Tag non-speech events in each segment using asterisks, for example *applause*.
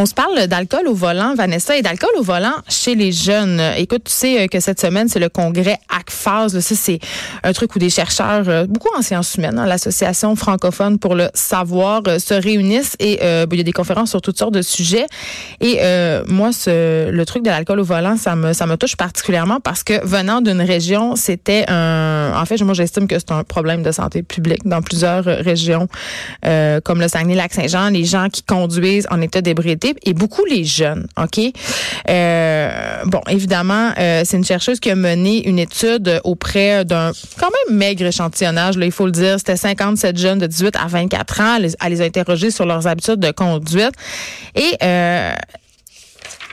On se parle d'alcool au volant, Vanessa, et d'alcool au volant chez les jeunes. Écoute, tu sais euh, que cette semaine, c'est le congrès ACFAS. Ça, c'est un truc où des chercheurs, euh, beaucoup en sciences humaines, hein, l'association francophone pour le savoir, euh, se réunissent et il y a des conférences sur toutes sortes de sujets. Et moi, le truc de l'alcool au volant, ça me, ça me touche particulièrement parce que venant d'une région, c'était un... En fait, moi, j'estime que c'est un problème de santé publique dans plusieurs régions, comme le Saguenay-Lac-Saint-Jean. Les gens qui conduisent en état d'ébriété et beaucoup les jeunes. OK? Euh, bon, évidemment, euh, c'est une chercheuse qui a mené une étude auprès d'un quand même maigre échantillonnage, il faut le dire. C'était 57 jeunes de 18 à 24 ans. Elle, les a interrogés sur leurs habitudes de conduite. Et euh,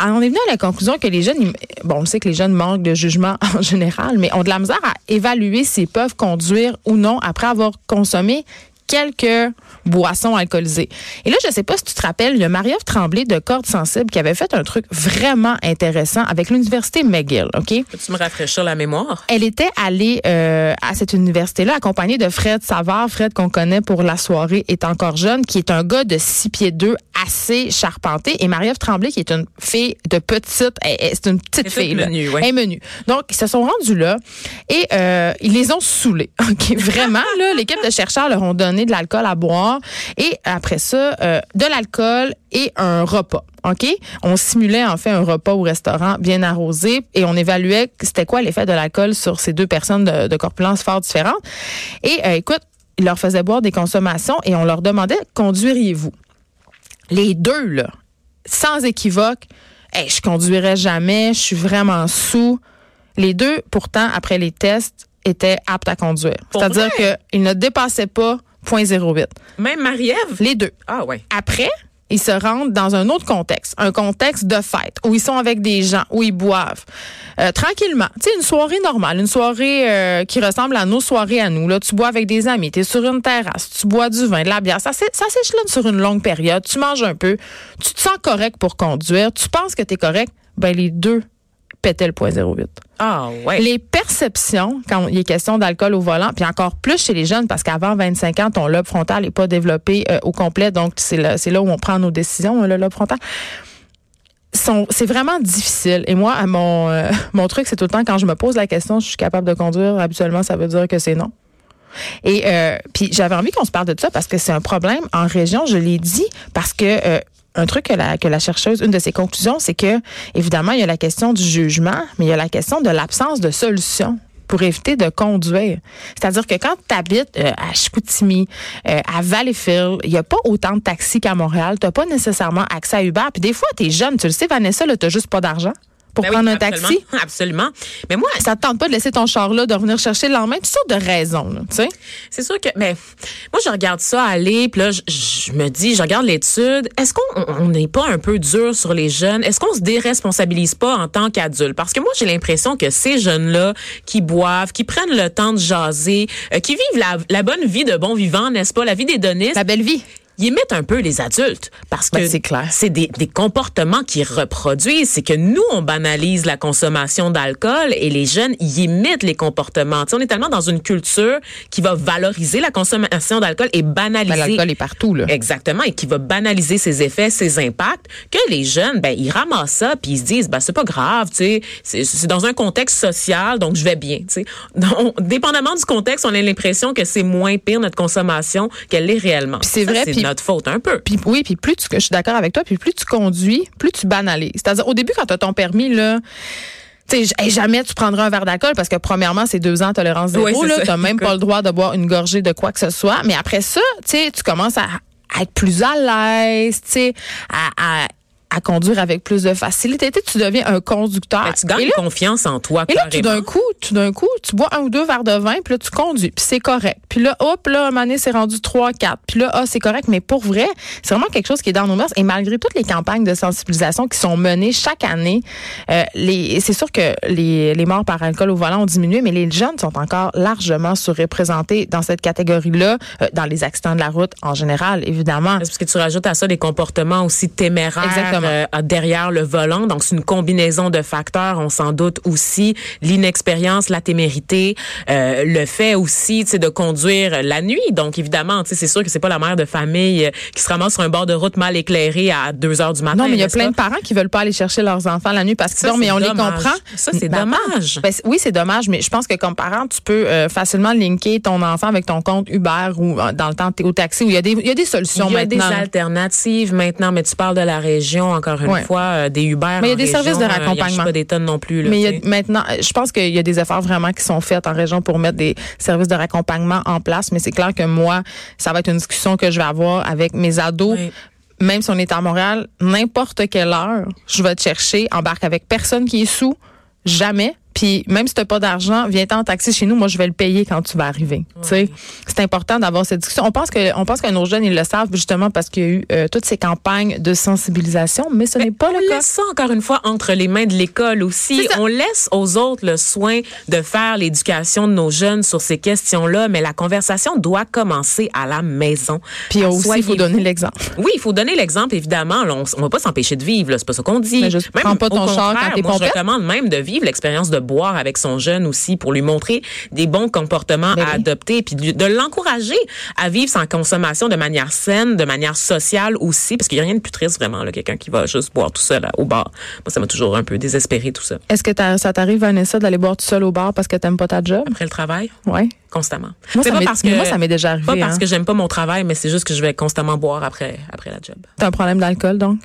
on est venu à la conclusion que les jeunes, bon, on sait que les jeunes manquent de jugement *laughs* en général, mais ont de la misère à évaluer s'ils peuvent conduire ou non après avoir consommé quelques boissons alcoolisées. Et là, je sais pas si tu te rappelles, il y a Marie-Ève Tremblay de Cordes Sensibles qui avait fait un truc vraiment intéressant avec l'université McGill, OK? Peux-tu me rafraîchir la mémoire? Elle était allée euh, à cette université-là accompagnée de Fred Savard, Fred qu'on connaît pour La soirée est encore jeune, qui est un gars de 6 pieds 2 assez charpenté et Marie-Ève Tremblay qui est une fille de petite, c'est une petite fille là. Menu, ouais. menu. Donc ils se sont rendus là et euh, ils les ont saoulés. *laughs* OK, vraiment là, l'équipe de chercheurs leur ont donné de l'alcool à boire et après ça, euh, de l'alcool et un repas. OK? On simulait en fait un repas au restaurant bien arrosé et on évaluait c'était quoi l'effet de l'alcool sur ces deux personnes de, de corpulence fort différentes. Et euh, écoute, ils leur faisaient boire des consommations et on leur demandait conduiriez-vous? Les deux, là, sans équivoque, hey, je conduirais jamais, je suis vraiment sous. Les deux, pourtant, après les tests, étaient aptes à conduire. C'est-à-dire qu'ils ne dépassaient pas 0.08. Même Marie-Ève? Les deux. Ah ouais. Après, ils se rendent dans un autre contexte, un contexte de fête, où ils sont avec des gens, où ils boivent euh, tranquillement. Tu sais, une soirée normale, une soirée euh, qui ressemble à nos soirées à nous. Là, tu bois avec des amis, tu es sur une terrasse, tu bois du vin, de la bière. Ça, ça s'échelonne sur une longue période. Tu manges un peu, tu te sens correct pour conduire, tu penses que tu es correct. Ben, les deux pétaient le point 08. Ah, ouais. Les perceptions, quand il est question d'alcool au volant, puis encore plus chez les jeunes, parce qu'avant 25 ans, ton lobe frontal n'est pas développé euh, au complet, donc c'est là, là où on prend nos décisions, le lobe frontal. C'est vraiment difficile. Et moi, mon, euh, *laughs* mon truc, c'est tout le temps quand je me pose la question, je suis capable de conduire, habituellement, ça veut dire que c'est non. Et euh, puis j'avais envie qu'on se parle de ça parce que c'est un problème en région, je l'ai dit, parce que un truc que la, que la chercheuse, une de ses conclusions, c'est que, évidemment, il y a la question du jugement, mais il y a la question de l'absence de solution pour éviter de conduire. C'est-à-dire que quand tu habites euh, à Chicoutimi, euh, à Valleyfield, il n'y a pas autant de taxis qu'à Montréal. Tu n'as pas nécessairement accès à Uber. Puis des fois, tu es jeune. Tu le sais, Vanessa, tu n'as juste pas d'argent pour ben prendre un taxi? *laughs* Absolument. Mais moi, ça te tente pas de laisser ton char là, de revenir chercher le lendemain, toutes sortes de raisons, tu sais. C'est sûr que, mais moi, je regarde ça aller, puis là, je, me dis, je regarde l'étude. Est-ce qu'on n'est pas un peu dur sur les jeunes? Est-ce qu'on se déresponsabilise pas en tant qu'adulte? Parce que moi, j'ai l'impression que ces jeunes-là qui boivent, qui prennent le temps de jaser, euh, qui vivent la, la bonne vie de bon vivant, n'est-ce pas, la vie des donistes, la belle vie ils émettent un peu les adultes parce que c'est clair. C'est des, des, comportements qui reproduisent. C'est que nous, on banalise la consommation d'alcool et les jeunes y imitent les comportements. on est tellement dans une culture qui va valoriser la consommation d'alcool et banaliser. Ben, l'alcool est partout, là. Exactement. Et qui va banaliser ses effets, ses impacts, que les jeunes, ben, ils ramassent ça puis ils se disent, ben, c'est pas grave, tu sais. C'est dans un contexte social, donc je vais bien, tu sais. Dépendamment du contexte, on a l'impression que c'est moins pire notre consommation qu'elle l'est réellement. C'est vrai notre faute un peu. Puis oui, puis plus tu, je suis d'accord avec toi, puis plus tu conduis, plus tu banalises. C'est-à-dire au début quand tu as ton permis là, tu sais, jamais tu prendras un verre d'alcool parce que premièrement, c'est deux ans tolérance zéro. Oui, tu n'as même pas le droit de boire une gorgée de quoi que ce soit. Mais après ça, tu sais, tu commences à, être plus à l'aise, tu sais, à, à à conduire avec plus de facilité. Tu deviens un conducteur. Ben, tu gagnes confiance en toi. Et là, tout d'un coup, tout d'un coup, tu bois un ou deux verres de vin, puis là, tu conduis, puis c'est correct. Puis là, hop, là, un c'est rendu 3, 4. Puis là, ah, c'est correct. Mais pour vrai, c'est vraiment quelque chose qui est dans nos mœurs. Et malgré toutes les campagnes de sensibilisation qui sont menées chaque année, euh, les, c'est sûr que les, les morts par alcool au volant ont diminué, mais les jeunes sont encore largement surreprésentés dans cette catégorie-là, euh, dans les accidents de la route en général, évidemment. Parce que tu rajoutes à ça des comportements aussi téméraires. Exactement euh, derrière le volant. Donc, c'est une combinaison de facteurs. On s'en doute aussi l'inexpérience, la témérité, euh, le fait aussi, de conduire la nuit. Donc, évidemment, c'est sûr que c'est pas la mère de famille euh, qui se ramasse sur un bord de route mal éclairé à 2 heures du matin. Non, mais il y a plein de parents qui veulent pas aller chercher leurs enfants la nuit parce qu'ils dorment, mais on les comprend. Ça, c'est ben, dommage. Ben, oui, c'est dommage, mais je pense que comme parent, tu peux facilement linker ton enfant avec ton compte Uber ou dans le temps au taxi où il y a des, il y a des solutions il y a des alternatives maintenant, mais tu parles de la région, encore une fois, euh, des Uber. Mais il y a des services de raccompagnement. Il pas des tonnes non plus. mais y a, maintenant, je pense qu'il y a des efforts vraiment qui sont faits en région pour mettre des services de raccompagnement en place. Mais c'est clair que moi, ça va être une discussion que je vais avoir avec mes ados. Même si on est à Montréal, n'importe quelle heure, je vais te chercher, embarque avec personne qui est sous, jamais puis même si tu n'as pas d'argent, viens en taxi chez nous, moi je vais le payer quand tu vas arriver. sais, C'est important d'avoir cette discussion. On pense que on pense que nos jeunes ils le savent justement parce qu'il y a eu euh, toutes ces campagnes de sensibilisation, mais ce n'est pas le cas. On laisse ça encore une fois entre les mains de l'école aussi. On laisse aux autres le soin de faire l'éducation de nos jeunes sur ces questions-là, mais la conversation doit commencer à la maison. Puis aussi il faut donner l'exemple. Oui, il faut donner l'exemple évidemment. on, ne va pas s'empêcher de vivre, c'est pas ça qu'on dit. Mais juste prends pas ton char quand t'es Moi, je recommande même de vivre l'expérience de boire avec son jeune aussi pour lui montrer des bons comportements ben à adopter puis de, l'encourager à vivre sans consommation de manière saine, de manière sociale aussi parce qu'il n'y a rien de plus triste vraiment là quelqu'un qui va juste boire tout seul au bar. Moi ça m'a toujours un peu désespéré tout ça. Est-ce que ça t'arrive Vanessa d'aller boire tout seul au bar parce que t'aimes pas ta job? Après le travail? Oui. Constamment. Moi, ça pas parce que moi ça m'est déjà arrivé. Pas parce hein. que j'aime pas mon travail, mais c'est juste que je vais constamment boire après après la job. T'as un problème d'alcool donc?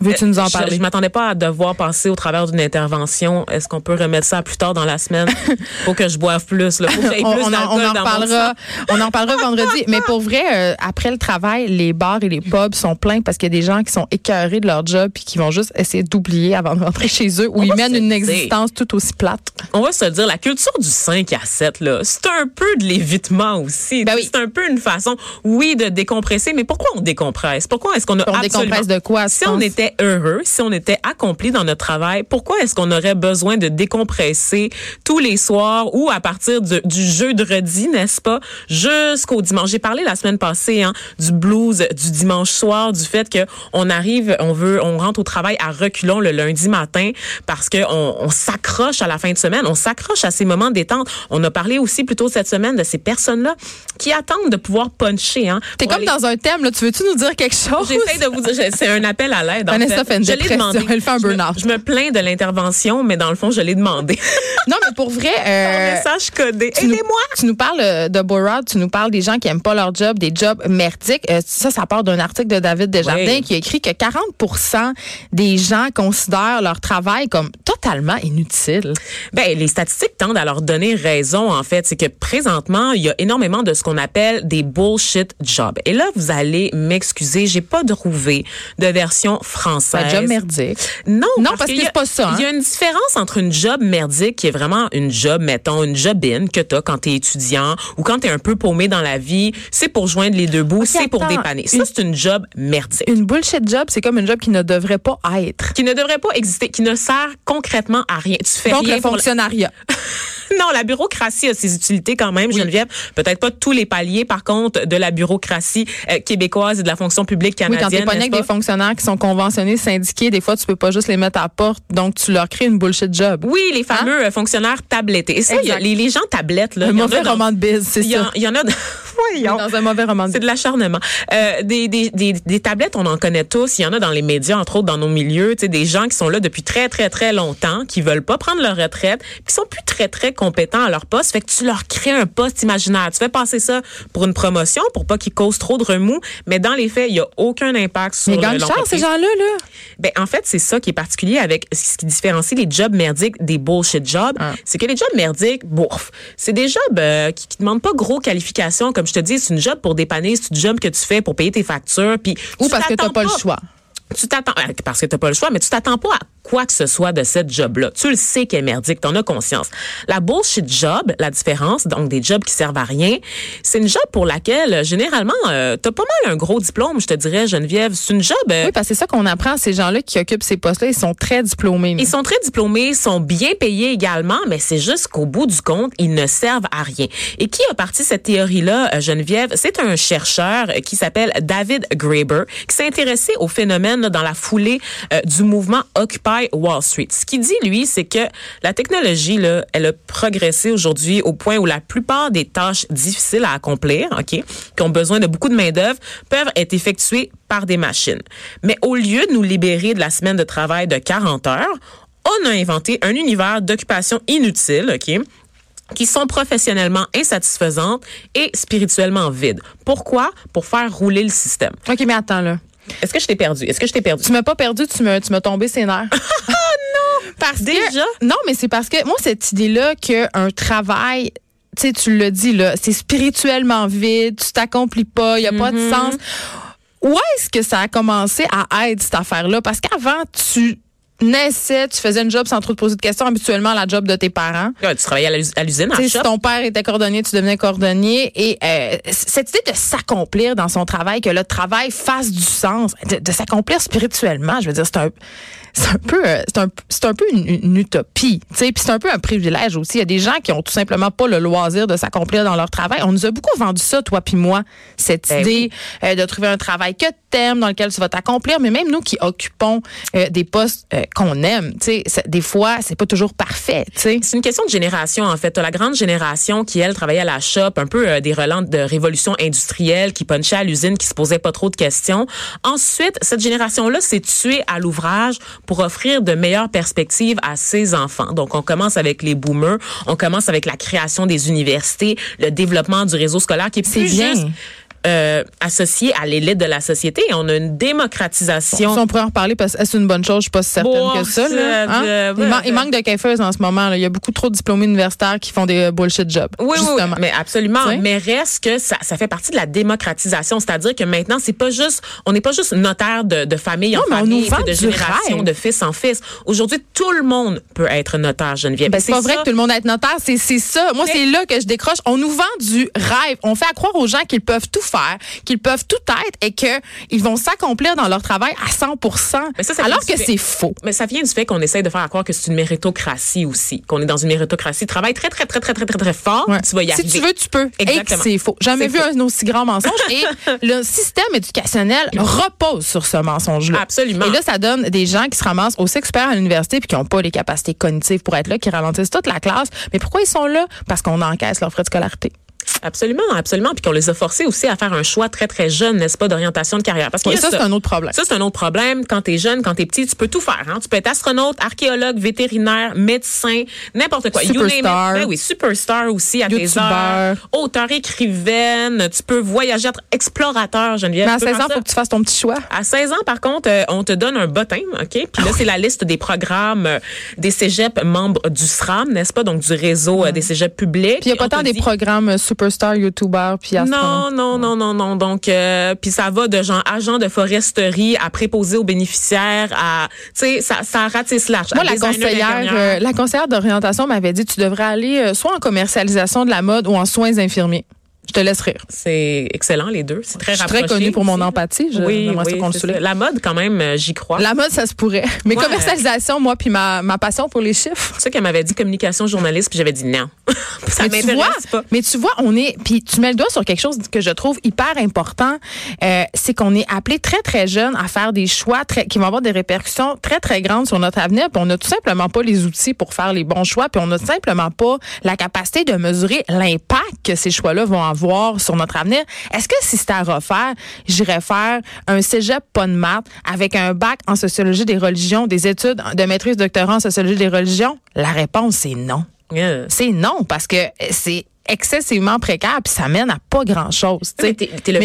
Veux-tu nous en parler? Je, je m'attendais pas à devoir passer au travers d'une intervention. Est-ce qu'on peut remettre ça plus tard dans la semaine? *laughs* Faut que je boive plus, là. Faut que plus on, en, on en reparlera. on en parlera vendredi. Mais pour vrai, euh, après le travail, les bars et les pubs sont pleins parce qu'il y a des gens qui sont écœurés de leur job puis qui vont juste essayer d'oublier avant de rentrer chez eux où ils mènent une existence tout aussi plate. On va se dire, la culture du 5 à 7, là, c'est un peu de l'évitement aussi. Ben oui. C'est un peu une façon, oui, de décompresser, mais pourquoi on décompresse? Pourquoi est-ce qu'on a on décompresse de quoi? Si on était heureux, si on était accompli dans notre travail, pourquoi est-ce qu'on aurait besoin de décompresser tous les soirs ou à partir du jeudi, n'est-ce pas, jusqu'au dimanche? J'ai parlé la semaine passée hein, du blues du dimanche soir, du fait que on arrive, on veut, on rentre au travail à reculons le lundi matin parce que on, s'accroche à la fin de semaine, on s'accroche à ces moments de détente. On a parlé aussi plutôt cette semaine de ces personnes-là qui attendent de pouvoir puncher. Hein, T'es comme dans un thème, là. Tu veux-tu nous dire quelque chose? J'essaie de vous dire, c'est un appel à l'aide. *laughs* Vanessa fait. je l'ai demandé. Elle fait un burn-out. Je, me plains de l'intervention, mais dans le fond, je l'ai demandé. non, mais pour vrai. Euh, *laughs* un message codé. Aidez-moi. Tu nous parles euh, de Borat, tu nous parles des gens qui aiment pas leur job, des jobs merdiques. Euh, ça, ça part d'un article de David Desjardins qui a écrit que 40% des gens considèrent leur travail comme totalement inutile. Ben, les statistiques tendent à leur donner raison, en fait. C'est que présentement, il y a énormément de ce qu'on appelle des bullshit jobs. Et là, vous allez m'excuser, j'ai pas trouvé de version française. Un job merdique. Non, non parce, que, c'est pas ça. Il y a hein. une différence entre une job merdique qui est vraiment une job, mettons, une job-in que t'as quand t'es étudiant ou quand t'es un peu paumé dans la vie. C'est pour joindre les deux bouts, c'est pour dépanner. Ça, c'est une job merdique. Une bullshit job, c'est comme une job qui ne devrait pas être. Qui ne devrait pas exister, qui ne sert concrètement à rien. Tu fais Donc, rien le fonctionnariat. *laughs* non, la bureaucratie a ses utilités quand même, Geneviève. Peut-être pas tous les paliers, par contre, de la bureaucratie euh, québécoise et de la fonction publique canadienne. Oui, quand t'es pas avec des fonctionnaires qui sont conventionnés, syndiqués, des fois, tu peux pas juste les mettre à porte. Donc, tu leur crées une bullshit job. Oui, les fameux euh, fonctionnaires tablettés. Et ça, y a, les, les, gens tablettent, là. Un mauvais roman de biz, c'est ça. Il y en a... Dans un mauvais roman. C'est de l'acharnement. Euh, des, des, des, des, tablettes, on en connaît tous. Il y en a dans les médias, entre autres dans nos milieux. Tu sais, des gens qui sont là depuis très, très, très longtemps, qui veulent pas prendre leur retraite, qui sont plus très, très compétents à leur poste. Fait que tu leur crées un poste imaginaire. Tu fais passer ça pour une promotion, pour pas qu'ils causent trop de remous. Mais dans les faits, il y a aucun impact sur Mais gagnent cher, ces gens-là, là. Ben, en fait, c'est ça qui est particulier avec ce qui différencie les jobs merdiques des bullshit jobs. Ah. C'est que les jobs merdiques, bouf, c'est des jobs euh, qui, qui demandent pas gros qualifications. Comme je te dis, c'est une job pour dépanner, c'est une job que tu fais pour payer tes factures. Puis Ou parce que tu n'as pas le choix tu t'attends euh, parce que t'as pas le choix, mais tu t'attends pas à quoi que ce soit de cette job-là. Tu le sais qu'elle est merdique, t'en as conscience. La bullshit job, la différence, donc des jobs qui servent à rien, c'est une job pour laquelle généralement euh, t'as pas mal un gros diplôme, je te dirais, Geneviève. C'est une job. Euh, oui, parce que c'est ça qu'on apprend. Ces gens-là qui occupent ces postes-là, ils sont très diplômés. Ils sont très diplômés, sont bien payés également, mais c'est juste qu'au bout du compte, ils ne servent à rien. Et qui a parti cette théorie-là, Geneviève? C'est un chercheur qui s'appelle David Graeber, qui s'est intéressé au phénomène dans la foulée euh, du mouvement Occupy Wall Street. Ce qu'il dit, lui, c'est que la technologie, là, elle a progressé aujourd'hui au point où la plupart des tâches difficiles à accomplir, OK, qui ont besoin de beaucoup de main-d'œuvre, peuvent être effectuées par des machines. Mais au lieu de nous libérer de la semaine de travail de 40 heures, on a inventé un univers d'occupation inutile, OK, qui sont professionnellement insatisfaisantes et spirituellement vides. Pourquoi? Pour faire rouler le système. OK, mais attends, là. Est-ce que je t'ai perdu? Est-ce que je t'ai perdu? Tu m'as pas perdu, tu m'as, tu m'as tombé ses nerfs. oh *laughs* non! Parce Déjà? Que, non, mais c'est parce que moi, cette idée-là qu'un travail tu sais, tu le dis, là, c'est spirituellement vide, tu t'accomplis pas, il n'y a pas de Mm-hmm. sens. Où est-ce que ça a commencé à être, cette affaire-là? Parce qu'avant, tu naissais, tu faisais une job sans trop te poser de questions, habituellement la job de tes parents. Ouais, tu travaillais à l'us- à l'usine, si ton père était cordonnier, tu devenais cordonnier. Et euh, cette idée de s'accomplir dans son travail, que le travail fasse du sens, de, de s'accomplir spirituellement, je veux dire, c'est un, c'est un peu, euh, c'est un, c'est un peu une, une utopie. Tu sais, puis c'est un peu un privilège aussi. Il y a des gens qui ont tout simplement pas le loisir de s'accomplir dans leur travail. On nous a beaucoup vendu ça, toi puis moi, cette Ben idée euh, de trouver un travail que t'aimes, dans lequel tu vas t'accomplir. Mais même nous qui occupons euh, des postes euh, qu'on aime, tu sais, c'est- des fois, c'est pas toujours parfait. Tu sais. C'est une question de génération, en fait. T'as la grande génération qui, elle, travaillait à la shop, un peu des relents de révolution industrielle, qui punchait à l'usine, qui se posait pas trop de questions. Ensuite, cette génération-là s'est tuée à l'ouvrage pour offrir de meilleures perspectives à ses enfants. Donc, on commence avec les boomers, on commence avec la création des universités, le développement du réseau scolaire qui est C'est plus bien. juste euh, associé à l'élite de la société. On a une démocratisation. Si on pourrait en reparler parce que c'est une bonne chose, je suis pas si certaine Bon, que ça. Là, c'est hein? de- il, man- il manque de caifeuses en ce moment. Là. Il y a beaucoup trop de diplômés universitaires qui font des euh, bullshit jobs. Oui, oui, mais absolument. Mais reste que ça, ça fait partie de la démocratisation, c'est-à-dire que maintenant c'est pas juste, on n'est pas juste notaire de, de famille en Non, on famille, nous vend puis de génération, rêve. de fils en fils. Aujourd'hui, tout le monde peut être notaire, Geneviève. Ben, c'est pas vrai ça- que tout le monde est notaire, c'est c'est ça. Moi, c'est là que je décroche. On nous vend du rêve. On fait à croire aux gens qu'ils peuvent tout faire, qu'ils peuvent tout être et que ils vont s'accomplir dans leur travail à 100 Mais ça, ça alors que c'est faux. Mais ça vient du fait qu'on essaie de faire à croire que c'est une méritocratie aussi, qu'on est dans une méritocratie. Travaille très, très, très, très, très, très, très fort, Ouais. tu vas y si arriver. tu veux, tu peux. Exactement. C'est faux. Jamais vu faux. un aussi grand mensonge. *laughs* Et le système éducationnel repose sur ce mensonge-là. Absolument. Et là, ça donne des gens qui se ramassent aussi experts à l'université puis qui n'ont pas les capacités cognitives pour être là, qui ralentissent toute la classe. Mais pourquoi ils sont là? Parce qu'on encaisse leurs frais de scolarité. Absolument, absolument. Puis qu'on les a forcés aussi à faire un choix très, très jeune, n'est-ce pas, d'orientation de carrière. Parce que Oui, ça, c'est un autre problème. Ça, c'est un autre problème. Quand t'es jeune, quand t'es petit, tu peux tout faire. Hein? Tu peux être astronaute, archéologue, vétérinaire, médecin, n'importe quoi. You name it. Superstar. Ben oui, superstar aussi à tes Youtubeur. heures. Auteur, écrivaine. Tu peux voyager, être explorateur, Geneviève. Mais à Tu peux 16 faire ans, ça. faut que tu fasses ton petit choix. À 16 ans, par contre, euh, on te donne un bottin, OK? Puis là, c'est la liste des programmes euh, des cégeps membres du SRAM, n'est-ce pas? Donc, du réseau euh, des cégeps publics. Puis il n'y a pas tant des programmes euh, superstar, puis non, non, non, non, non. Donc, euh, puis ça va de genre agent de foresterie à préposé aux bénéficiaires à, tu sais, ça, ça ratisse large. Moi, la conseillère, euh, la conseillère d'orientation m'avait dit tu devrais aller euh, soit en commercialisation de la mode ou en soins infirmiers. Je te laisse rire. C'est excellent, les deux. C'est très Je suis très connue pour mon empathie. Je, oui, oui, qu'on le. La mode, quand même, euh, j'y crois. La mode, ça se pourrait. *laughs* Mais Ouais. commercialisation, moi, puis ma, ma passion pour les chiffres. C'est ça qu'elle m'avait dit communication journaliste, puis j'avais dit non. *laughs* ça mais tu vois, m'intéresse pas. mais tu vois, on est, puis tu mets le doigt sur quelque chose que je trouve hyper important, euh, c'est qu'on est appelé très très jeune à faire des choix très, qui vont avoir des répercussions très très grandes sur notre avenir, puis on n'a tout simplement pas les outils pour faire les bons choix, puis on n'a simplement pas la capacité de mesurer l'impact que ces choix-là vont avoir sur notre avenir. Est-ce que si c'était à refaire, j'irais faire un cégep pas de maths avec un bac en sociologie des religions, des études de maîtrise doctorat en sociologie des religions? La réponse c'est non. Yeah. C'est non, parce que c'est excessivement précaire puis ça mène à pas grand-chose. Mais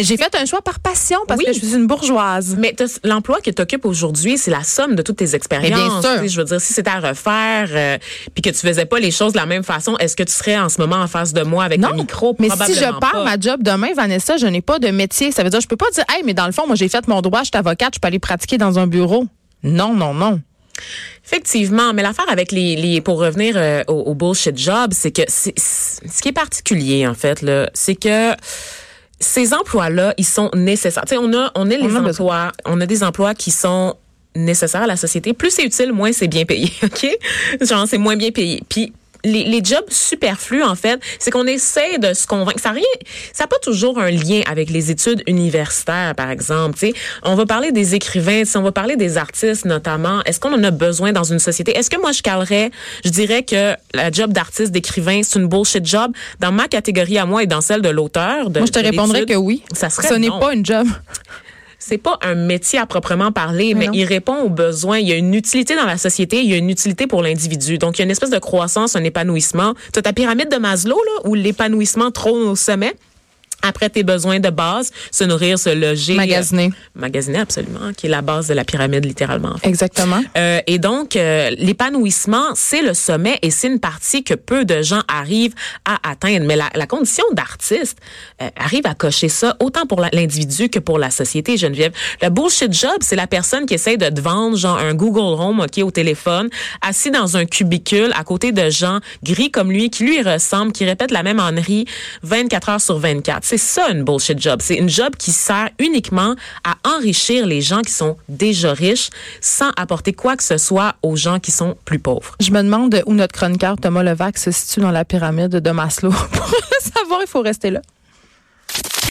j'ai fait- un choix par passion parce Oui. que je suis une bourgeoise. Mais l'emploi que tu occupes aujourd'hui, c'est la somme de toutes tes expériences. Mais bien sûr. Je veux dire, si c'était à refaire, euh, puis que tu faisais pas les choses de la même façon, est-ce que tu serais en ce moment en face de moi avec Non, un micro? mais si je perds ma job demain, Vanessa, je n'ai pas de métier. Ça veut dire, je peux pas dire, hey, mais dans le fond, moi, j'ai fait mon droit, je suis avocate, je peux aller pratiquer dans un bureau. Non, non, non. Effectivement, mais l'affaire avec les, les pour revenir euh, au, au bullshit job, c'est que c'est- ce qui est particulier en fait là, c'est que ces emplois-là, ils sont nécessaires. Tu sais, on a on a les On a besoin. emplois, on a des emplois qui sont nécessaires à la société. Plus c'est utile, moins c'est bien payé. *laughs* Ok, genre c'est moins bien payé. Puis les, les jobs superflus, en fait, c'est qu'on essaie de se convaincre. Ça n'a rien, ça pas toujours un lien avec les études universitaires, par exemple. Tu sais, on va parler des écrivains, si on va parler des artistes notamment. Est-ce qu'on en a besoin dans une société? Est-ce que moi, je calerais, je dirais que la job d'artiste, d'écrivain, c'est une bullshit job? Dans ma catégorie à moi et dans celle de l'auteur? Moi, je te répondrais que oui. Ça serait Ce n'est pas une job. C'est pas un métier à proprement parler, mais, non. il répond aux besoins. Il y a une utilité dans la société, il y a une utilité pour l'individu. Donc, il y a une espèce de croissance, un épanouissement. Tu as ta pyramide de Maslow, là, où l'épanouissement trône au sommet. Après tes besoins de base, se nourrir, se loger. Magasiner. euh, magasiner, absolument, qui est la base de la pyramide, littéralement. en fait. Exactement. Euh, et donc, euh, l'épanouissement, c'est le sommet et c'est une partie que peu de gens arrivent à atteindre. Mais la, la condition d'artiste euh, arrive à cocher ça autant pour l'individu que pour la société, Geneviève. Le bullshit job, c'est la personne qui essaie de te vendre genre un Google Home ok, au téléphone, assis dans un cubicule à côté de gens gris comme lui, qui lui ressemblent, qui répètent la même ennerie 24 heures sur 24. C'est ça une bullshit job. C'est une job qui sert uniquement à enrichir les gens qui sont déjà riches sans apporter quoi que ce soit aux gens qui sont plus pauvres. Je me demande où notre chroniqueur Thomas Levac se situe dans la pyramide de Maslow. *laughs* Pour savoir, il faut rester là.